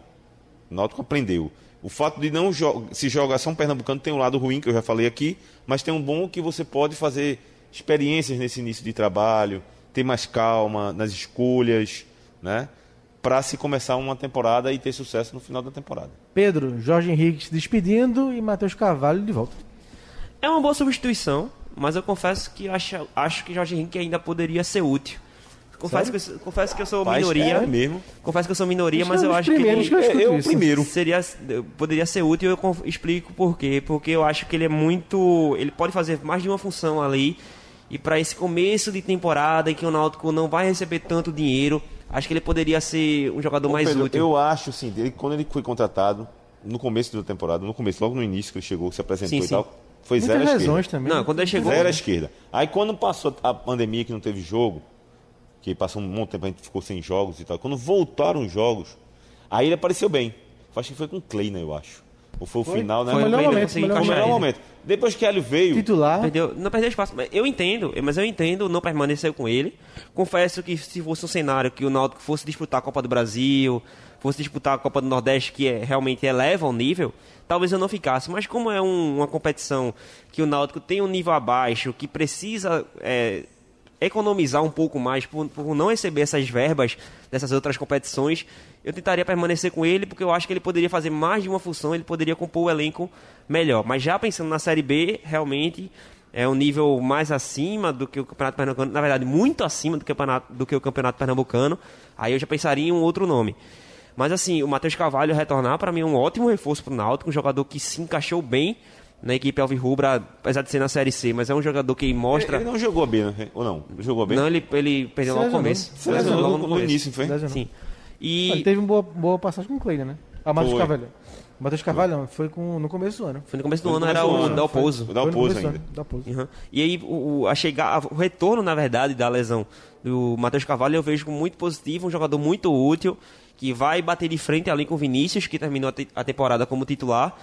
O Náutico aprendeu. O fato de não jo se jogar só um pernambucano tem um lado ruim, que eu já falei aqui, mas tem um bom que você pode fazer experiências nesse início de trabalho, ter mais calma nas escolhas, né? Para se começar uma temporada e ter sucesso no final da temporada. Pedro, Jorge Henrique se despedindo e Matheus Carvalho de volta. É uma boa substituição, mas eu confesso que acho, acho que Jorge Henrique ainda poderia ser útil. Confesso, que, eu sou- confesso que eu sou minoria. é mesmo. Confesso que eu sou minoria, mas que eu acho que ele que eu eu isso. primeiro. seria poderia ser útil e eu explico por quê. Porque eu acho que ele é muito. Ele pode fazer mais de uma função ali. E para esse começo de temporada em que o Náutico não vai receber tanto dinheiro, acho que ele poderia ser um jogador Ô, mais Pedro, útil. Eu acho, sim, ele, quando ele foi contratado, no começo da temporada, no começo, logo no início que ele chegou, se apresentou Sim, e sim. tal, foi Muitas zero à esquerda. também. Não, quando ele chegou. Zero à esquerda. Aí quando passou a pandemia que não teve jogo, que passou um monte de tempo, a gente ficou sem jogos e tal. Quando voltaram os jogos, aí ele apareceu bem. Acho que foi com o Kleina, eu acho. Ou foi o final, né? Foi o melhor momento, Foi o melhor momento. Depois que Hélio veio, Titular. Perdeu, não perdeu espaço. Mas Eu entendo, mas eu entendo não permanecer com ele. Confesso que se fosse um cenário que o Náutico fosse disputar a Copa do Brasil, fosse disputar a Copa do Nordeste, que é, realmente eleva o nível, talvez eu não ficasse. Mas como é um- uma competição que o Náutico tem um nível abaixo, que precisa é, economizar um pouco mais por, por não receber essas verbas dessas outras competições, eu tentaria permanecer com ele, porque eu acho que ele poderia fazer mais de uma função, ele poderia compor o elenco melhor. Mas já pensando na Série B, realmente é um nível mais acima do que o Campeonato Pernambucano, na verdade, muito acima do, campeonato, do que o Campeonato Pernambucano. Aí eu já pensaria em um outro nome. Mas assim, o Matheus Carvalho retornar, para mim, é um ótimo reforço para o Náutico, um jogador que se encaixou bem na equipe Alvirrubra, apesar de ser na Série C, mas é um jogador que mostra... ele não jogou bem, né? ou não? Ele jogou bem? Não, ele, ele perdeu logo no começo. Se lesionou logo no, começo. início, foi? Sim. E Ele teve uma boa, boa passagem com o Kleina, né? Ah, Matheus Foi. Carvalho. Matheus Carvalho foi com, no começo do ano. foi no começo do Foi no ano, era começo do o ano. Foi Dá o Foi pouso começo do ainda. Uhum. E aí, o, o- a chegar, o retorno, na verdade, da lesão do Matheus Carvalho eu vejo como muito positivo, um jogador muito útil, que vai bater de frente ali com o Vinícius, que terminou a, te- a temporada como titular,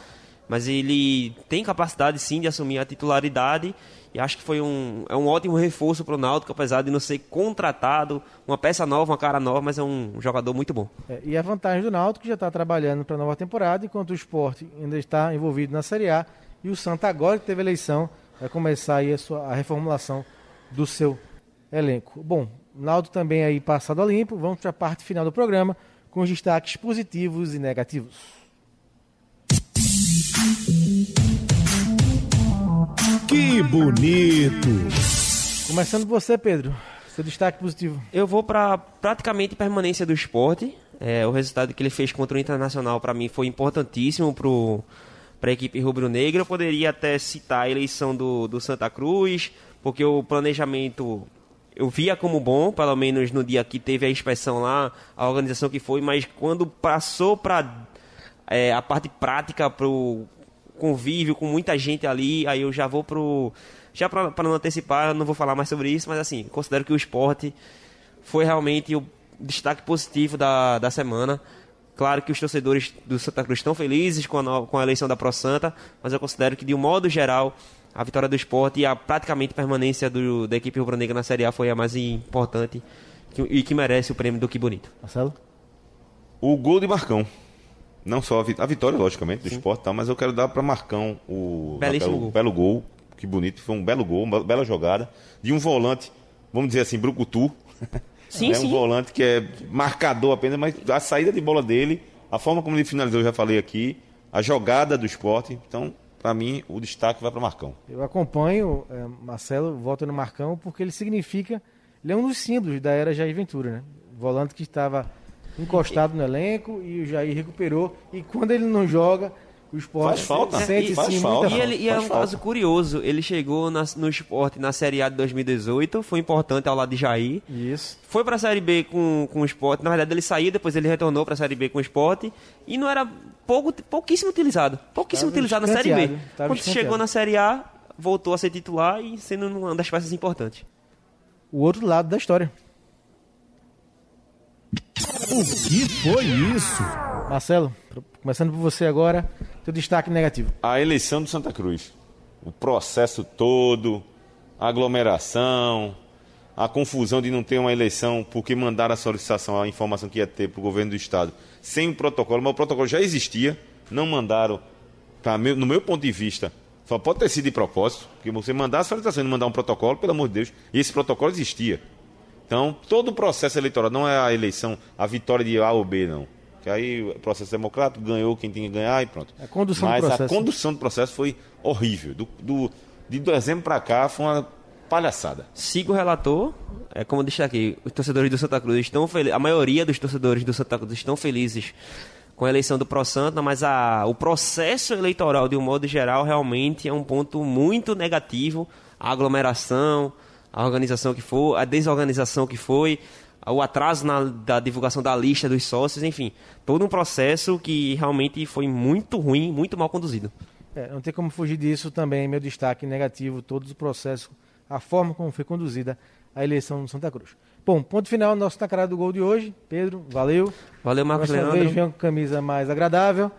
mas ele tem capacidade sim de assumir a titularidade e acho que foi um, é um ótimo reforço para o Náutico, apesar de não ser contratado, uma peça nova, uma cara nova, mas é um jogador muito bom. É, e a vantagem do Náutico que já está trabalhando para a nova temporada, enquanto o esporte ainda está envolvido na Série A. E o Santa, agora que teve eleição, vai começar aí a, sua, a reformulação do seu elenco. Bom, Náutico também aí passado a limpo. Vamos para a parte final do programa com os destaques positivos e negativos. Que bonito! Começando por você, Pedro. Seu destaque positivo. Eu vou para praticamente permanência do esporte. É, o resultado que ele fez contra o Internacional para mim foi importantíssimo para a equipe rubro-negra. Eu poderia até citar a eleição do, do Santa Cruz, porque o planejamento eu via como bom, pelo menos no dia que teve a inspeção lá, a organização que foi, mas quando passou para é, a parte prática, para o convívio com muita gente ali, aí eu já vou pro. Já para não antecipar, eu não vou falar mais sobre isso, mas assim, considero que o esporte foi realmente o destaque positivo da, da semana. Claro que os torcedores do Santa Cruz estão felizes com a, com a eleição da Pro Santa, mas eu considero que, de um modo geral, a vitória do esporte e a praticamente permanência do, da equipe rubro-negra na Série A foi a mais importante que- e que merece o prêmio do Que Bonito. Marcelo? O gol de Marcão. Não só a, vi- a vitória, logicamente, do esporte, tá, mas eu quero dar para Marcão o Belíssimo o gol. belo gol. Que bonito, foi um belo gol, uma bela jogada. De um volante, vamos dizer assim, brucutu. Sim, é sim. um volante que é marcador apenas, mas a saída de bola dele, a forma como ele finalizou, eu já falei aqui, a jogada do esporte. Então, para mim, o destaque vai para Marcão. Eu acompanho é, Marcelo, voto no Marcão, porque ele significa. Ele é um dos símbolos da era Jair Ventura, né? Volante que estava encostado no elenco e o Jair recuperou. E quando ele não joga, o esporte Faz falta, sente faz sim falta. muita E, ele, e é um falta. caso curioso, ele chegou na- no esporte na Série A de 2018, foi importante ao lado de Jair. Isso. Foi pra Série B com, com o esporte, na verdade ele saiu, depois ele retornou pra Série B com o esporte e não era pouco, pouquíssimo utilizado. Pouquíssimo Tava utilizado na Série B. Quando chegou na Série A, voltou a ser titular e sendo uma das peças importantes. O outro lado da história. O que foi isso? Marcelo, começando por você agora, teu destaque negativo. A eleição do Santa Cruz. O processo todo, a aglomeração, a confusão de não ter uma eleição porque mandaram a solicitação, a informação que ia ter para o governo do estado, sem o protocolo, mas o protocolo já existia, não mandaram, pra meu- no meu ponto de vista, só pode ter sido de propósito, porque você mandar a solicitação e não mandar um protocolo, pelo amor de Deus, e esse protocolo existia. Então, todo o processo eleitoral, não é a eleição, a vitória de A ou B, não. Que aí o processo democrático ganhou quem tinha que ganhar e pronto. A condução do Mas processo. a condução do processo foi horrível. Do, do, de dezembro para cá foi uma palhaçada. Sigo o relator, é como eu destaquei, os torcedores do Santa Cruz estão felizes, a maioria dos torcedores do Santa Cruz estão felizes com a eleição do Pro Santa, mas a, o processo eleitoral, de um modo geral, realmente é um ponto muito negativo. A aglomeração, a organização que foi, a desorganização que foi, o atraso na, da divulgação da lista dos sócios, enfim, todo um processo que realmente foi muito ruim, muito mal conduzido. É, não tem como fugir disso também, meu destaque negativo, todos os processos, a forma como foi conduzida a eleição no Santa Cruz. Bom, ponto final, nosso na cara do gol de hoje. Pedro, valeu. Valeu, Marcos Próxima Leandro. vez venha com camisa mais agradável.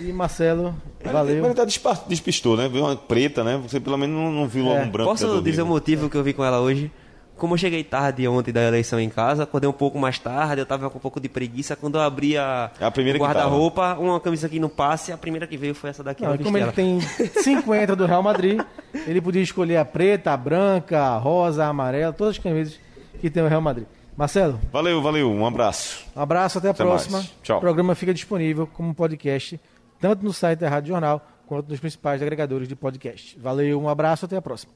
E Marcelo, Mas valeu. ele até despa- despistou, né? Viu uma preta, né? Você pelo menos não, não viu logo É. um branco. Posso do dizer o motivo que eu vi com ela hoje? Como eu cheguei tarde ontem da eleição em casa, acordei um pouco mais tarde, eu tava com um pouco de preguiça. Quando eu abri a, É a primeira o que guarda-roupa, uma camisa aqui no passe, a primeira que veio foi essa daqui. Não, como ele tem 50 do Real Madrid, ele podia escolher a preta, a branca, a rosa, a amarela, todas as camisas que tem o Real Madrid. Marcelo, Valeu, valeu. Um abraço. um abraço, até a Até próxima. mais. Tchau. O programa fica disponível como podcast, tanto no site da Rádio Jornal, quanto nos principais agregadores de podcast. Valeu, um abraço, até a próxima.